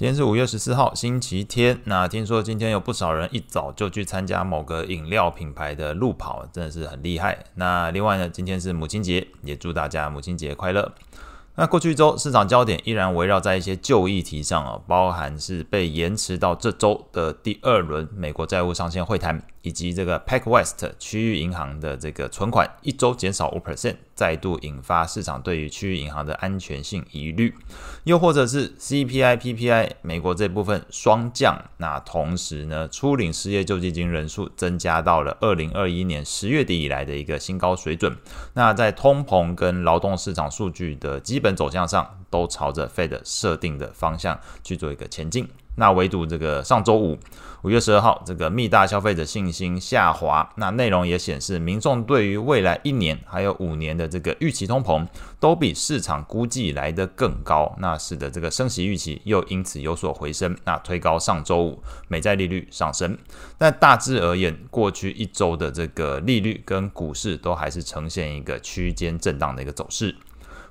今天是五月十四号，星期天。那听说今天有不少人一早就去参加某个饮料品牌的路跑，真的是很厉害。那另外呢，今天是母亲节，也祝大家母亲节快乐。那过去一周市场焦点依然围绕在一些旧议题上哦，包含是被延迟到这周的第二轮美国债务上限会谈。以及这个 PacWest 区域银行的这个存款一周减少五 percent，再度引发市场对于区域银行的安全性疑虑，又或者是 CPI、PPI 美国这部分双降，那同时呢，初领失业救济金人数增加到了二零二一年十月底以来的一个新高水准，那在通膨跟劳动市场数据的基本走向上，都朝着 Fed 设定的方向去做一个前进。那唯独这个上周五，五月十二号，这个密大消费者信心下滑，那内容也显示，民众对于未来一年还有五年的这个预期通膨，都比市场估计来得更高，那使得这个升息预期又因此有所回升，那推高上周五美债利率上升。但大致而言，过去一周的这个利率跟股市都还是呈现一个区间震荡的一个走势。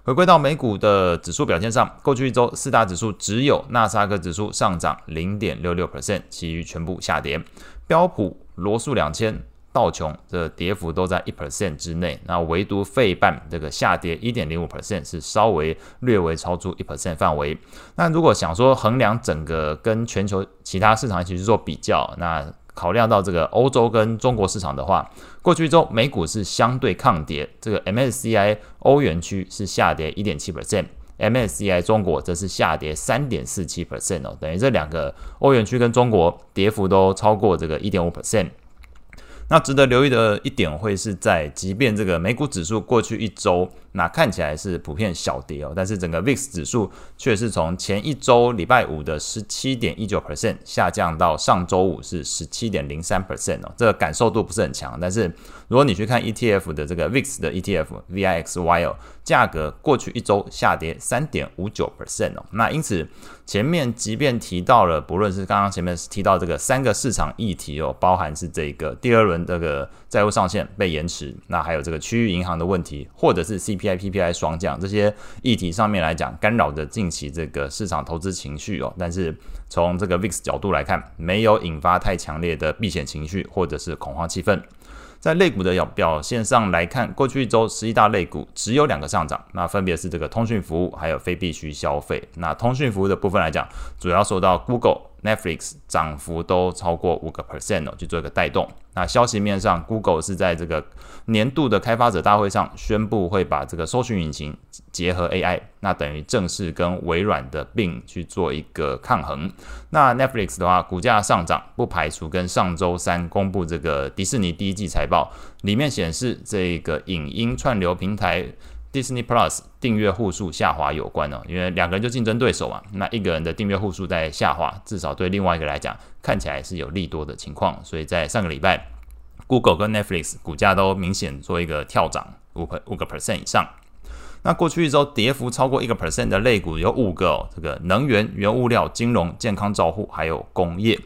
回归到美股的指数表现上，过去一周四大指数只有纳斯达克指数上涨零点六六 percent，其余全部下跌。标普、罗素两千、道琼的跌幅都在一 percent 之内，那唯独费半这个下跌一点零五 percent，是稍微略微超出一 percent 范围。那如果想说衡量整个跟全球其他市场一起去做比较，那考量到这个欧洲跟中国市场的话，过去一周美股是相对抗跌，这个 MSCI 欧元区是下跌一点七 percent，MSCI 中国则是下跌三点四七 percent 哦，等于这两个欧元区跟中国跌幅都超过这个一点五 percent。那值得留意的一点会是在，即便这个美股指数过去一周，那看起来是普遍小跌哦，但是整个 VIX 指数却是从前一周礼拜五的十七点一九 percent 下降到上周五是十七点零三 percent 哦，这个感受度不是很强。但是如果你去看 ETF 的这个 VIX 的 ETF VIXY 哦，价格过去一周下跌三点五九 percent 哦，那因此前面即便提到了，不论是刚刚前面提到这个三个市场议题哦，包含是这个第二轮这个债务上限被延迟，那还有这个区域银行的问题，或者是 C P I P P I 双降这些议题上面来讲，干扰着近期这个市场投资情绪哦。但是从这个 VIX 角度来看，没有引发太强烈的避险情绪或者是恐慌气氛。在类股的表表现上来看，过去一周十一大类股只有两个上涨，那分别是这个通讯服务还有非必需消费。那通讯服务的部分来讲，主要受到 Google。Netflix 涨幅都超过五个 percent 哦，去做一个带动。那消息面上，Google 是在这个年度的开发者大会上宣布会把这个搜寻引擎结合 AI，那等于正式跟微软的并去做一个抗衡。那 Netflix 的话，股价上涨，不排除跟上周三公布这个迪士尼第一季财报里面显示这个影音串流平台。Disney Plus 订阅户数下滑有关哦，因为两个人就竞争对手嘛，那一个人的订阅户数在下滑，至少对另外一个来讲，看起来是有利多的情况。所以在上个礼拜，Google 跟 Netflix 股价都明显做一个跳涨，五五个 percent 以上。那过去一周跌幅超过一个 percent 的类股有五个哦，这个能源、原物料、金融、健康照护还有工业。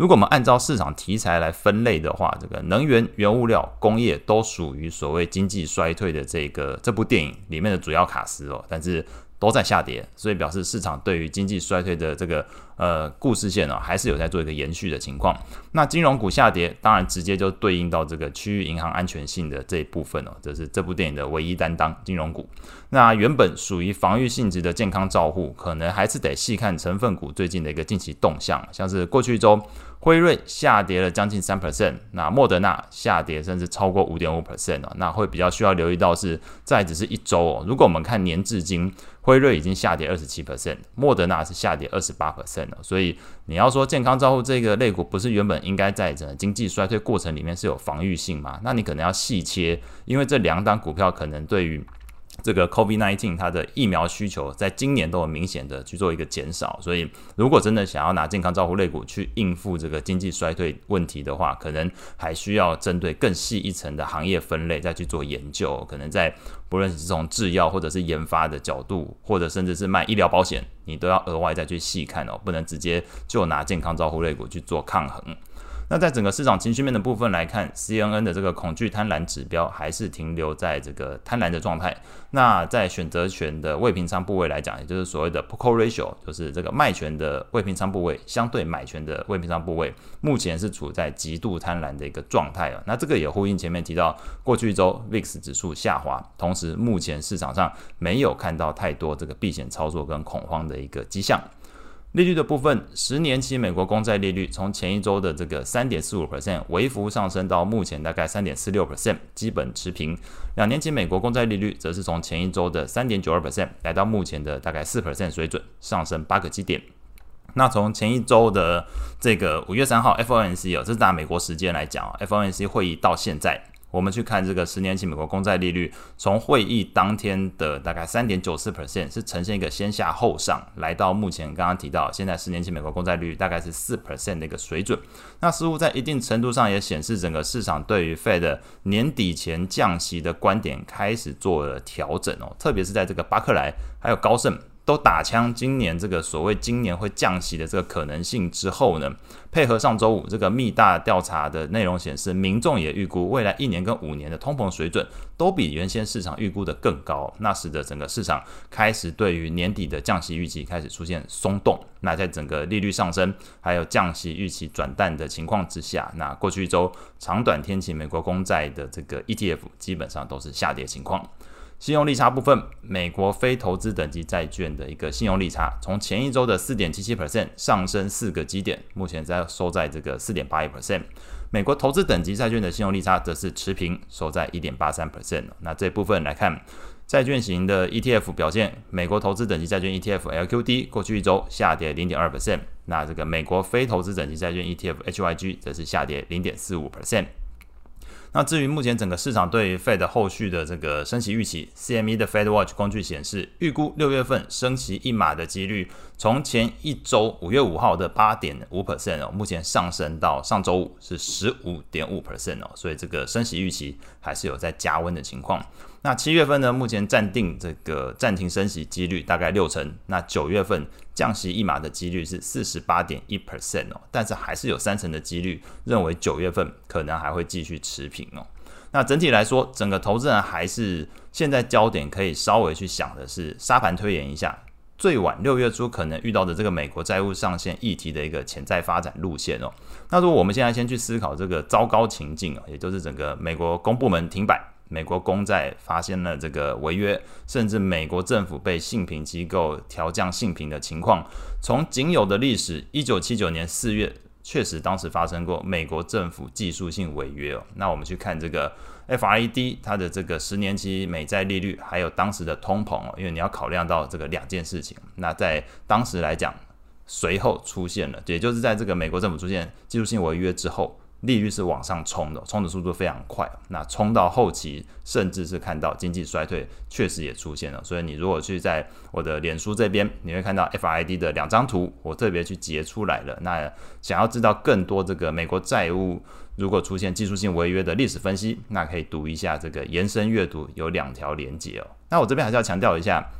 如果我们按照市场题材来分类的话，这个能源、原物料、工业都属于所谓经济衰退的这个这部电影里面的主要卡司哦，但是都在下跌，所以表示市场对于经济衰退的这个呃故事线哦，还是有在做一个延续的情况。那金融股下跌，当然直接就对应到这个区域银行安全性的这一部分哦，这是这部电影的唯一担当，金融股。那原本属于防御性质的健康照护，可能还是得细看成分股最近的一个近期动向，像是过去一周。辉瑞下跌了将近三 percent，那莫德纳下跌甚至超过五点五 percent，那会比较需要留意到是，在只是一周哦。如果我们看年至今，辉瑞已经下跌二十七 percent，莫德纳是下跌二十八 percent 所以你要说健康照护这个类股不是原本应该在整个经济衰退过程里面是有防御性吗？那你可能要细切，因为这两档股票可能对于。这个 COVID-19 它的疫苗需求在今年都有明显的去做一个减少，所以如果真的想要拿健康照护类股去应付这个经济衰退问题的话，可能还需要针对更细一层的行业分类再去做研究。可能在不论是从制药或者是研发的角度，或者甚至是卖医疗保险，你都要额外再去细看哦，不能直接就拿健康照护类股去做抗衡。那在整个市场情绪面的部分来看，CNN 的这个恐惧贪婪指标还是停留在这个贪婪的状态。那在选择权的未平仓部位来讲，也就是所谓的 put call ratio，就是这个卖权的未平仓部位相对买权的未平仓部位，目前是处在极度贪婪的一个状态啊。那这个也呼应前面提到，过去一周 VIX 指数下滑，同时目前市场上没有看到太多这个避险操作跟恐慌的一个迹象。利率的部分，十年期美国公债利率从前一周的这个三点四五 percent 微幅上升到目前大概三点四六 percent，基本持平。两年期美国公债利率则是从前一周的三点九二 percent 来到目前的大概四 percent 水准，上升八个基点。那从前一周的这个五月三号 FOMC 哦，这是拿美国时间来讲，FOMC 会议到现在。我们去看这个十年期美国公债利率，从会议当天的大概三点九四 percent 是呈现一个先下后上，来到目前刚刚提到现在十年期美国公债利率大概是四 percent 的一个水准。那似乎在一定程度上也显示整个市场对于 Fed 年底前降息的观点开始做了调整哦，特别是在这个巴克莱还有高盛。都打枪，今年这个所谓今年会降息的这个可能性之后呢，配合上周五这个密大调查的内容显示，民众也预估未来一年跟五年的通膨水准都比原先市场预估的更高，那使得整个市场开始对于年底的降息预期开始出现松动。那在整个利率上升还有降息预期转淡的情况之下，那过去一周长短天期美国公债的这个 ETF 基本上都是下跌情况。信用利差部分，美国非投资等级债券的一个信用利差，从前一周的四点七七 percent 上升四个基点，目前在收在这个四点八一 percent。美国投资等级债券的信用利差则是持平，收在一点八三 percent。那这部分来看，债券型的 ETF 表现，美国投资等级债券 ETF LQD 过去一周下跌零点二 percent，那这个美国非投资等级债券 ETF HYG 则是下跌零点四五 percent。那至于目前整个市场对于 Fed 后续的这个升息预期，CME 的 Fed Watch 工具显示，预估六月份升息一码的几率，从前一周五月五号的八点五 percent 哦，目前上升到上周五是十五点五 percent 哦，所以这个升息预期还是有在加温的情况。那七月份呢，目前暂定这个暂停升息几率大概六成。那九月份降息一码的几率是四十八点一 percent 哦，但是还是有三成的几率认为九月份可能还会继续持平哦。那整体来说，整个投资人还是现在焦点可以稍微去想的是沙盘推演一下，最晚六月初可能遇到的这个美国债务上限议题的一个潜在发展路线哦。那如果我们现在先去思考这个糟糕情境啊，也就是整个美国公部门停摆。美国公债发现了这个违约，甚至美国政府被信评机构调降信评的情况，从仅有的历史，一九七九年四月，确实当时发生过美国政府技术性违约哦。那我们去看这个 FRED 它的这个十年期美债利率，还有当时的通膨哦，因为你要考量到这个两件事情。那在当时来讲，随后出现了，也就是在这个美国政府出现技术性违约之后。利率是往上冲的，冲的速度非常快。那冲到后期，甚至是看到经济衰退，确实也出现了。所以你如果去在我的脸书这边，你会看到 F I D 的两张图，我特别去截出来了。那想要知道更多这个美国债务如果出现技术性违约的历史分析，那可以读一下这个延伸阅读，有两条连接哦。那我这边还是要强调一下。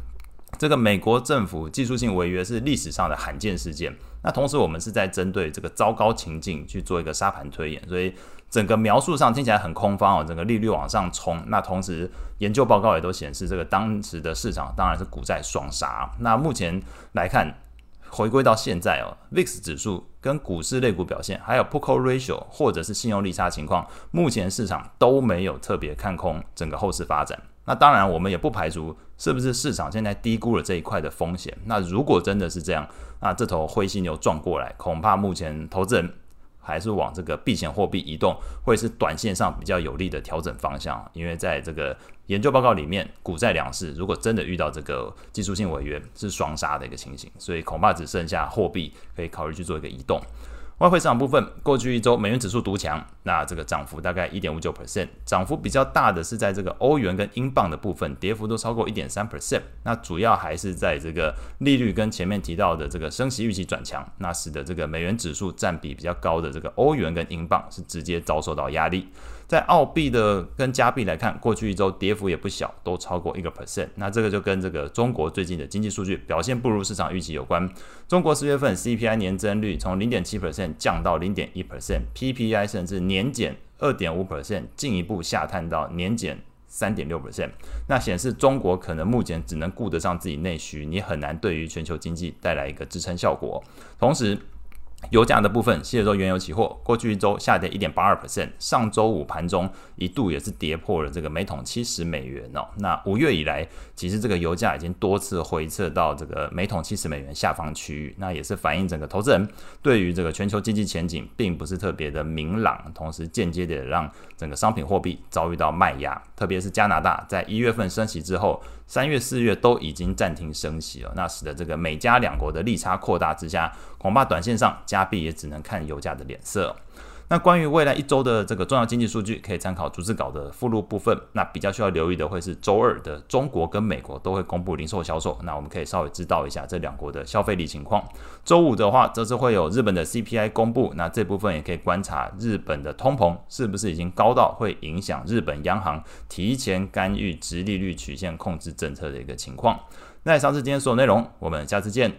这个美国政府技术性违约是历史上的罕见事件。那同时，我们是在针对这个糟糕情境去做一个沙盘推演，所以整个描述上听起来很空方哦。整个利率往上冲，那同时研究报告也都显示，这个当时的市场当然是股债双杀。那目前来看，回归到现在哦，VIX 指数跟股市类股表现，还有 p u c o Ratio 或者是信用利差情况，目前市场都没有特别看空整个后市发展。那当然，我们也不排除是不是市场现在低估了这一块的风险。那如果真的是这样，那这头灰犀牛撞过来，恐怕目前投资人还是往这个避险货币移动，会是短线上比较有利的调整方向。因为在这个研究报告里面，股债两市如果真的遇到这个技术性违约，是双杀的一个情形，所以恐怕只剩下货币可以考虑去做一个移动。外汇市场部分，过去一周美元指数独强，那这个涨幅大概一点五九 percent，涨幅比较大的是在这个欧元跟英镑的部分，跌幅都超过一点三 percent。那主要还是在这个利率跟前面提到的这个升息预期转强，那使得这个美元指数占比比较高的这个欧元跟英镑是直接遭受到压力。在澳币的跟加币来看，过去一周跌幅也不小，都超过一个 percent。那这个就跟这个中国最近的经济数据表现不如市场预期有关。中国四月份 CPI 年增率从零点七 percent 降到零点一 percent，PPI 甚至年减二点五 percent，进一步下探到年减三点六 percent。那显示中国可能目前只能顾得上自己内需，你很难对于全球经济带来一个支撑效果。同时，油价的部分，西德州原油期货过去一周下跌一点八二 percent，上周五盘中一度也是跌破了这个每桶七十美元哦。那五月以来，其实这个油价已经多次回撤到这个每桶七十美元下方区域，那也是反映整个投资人对于这个全球经济前景并不是特别的明朗，同时间接的让整个商品货币遭遇到卖压，特别是加拿大在一月份升息之后。三月、四月都已经暂停升息了，那使得这个美加两国的利差扩大之下，恐怕短线上加币也只能看油价的脸色。那关于未来一周的这个重要经济数据，可以参考逐字稿的附录部分。那比较需要留意的会是周二的中国跟美国都会公布零售销售，那我们可以稍微知道一下这两国的消费力情况。周五的话，则是会有日本的 CPI 公布，那这部分也可以观察日本的通膨是不是已经高到会影响日本央行提前干预直利率曲线控制政策的一个情况。那以上是今天所有内容，我们下次见。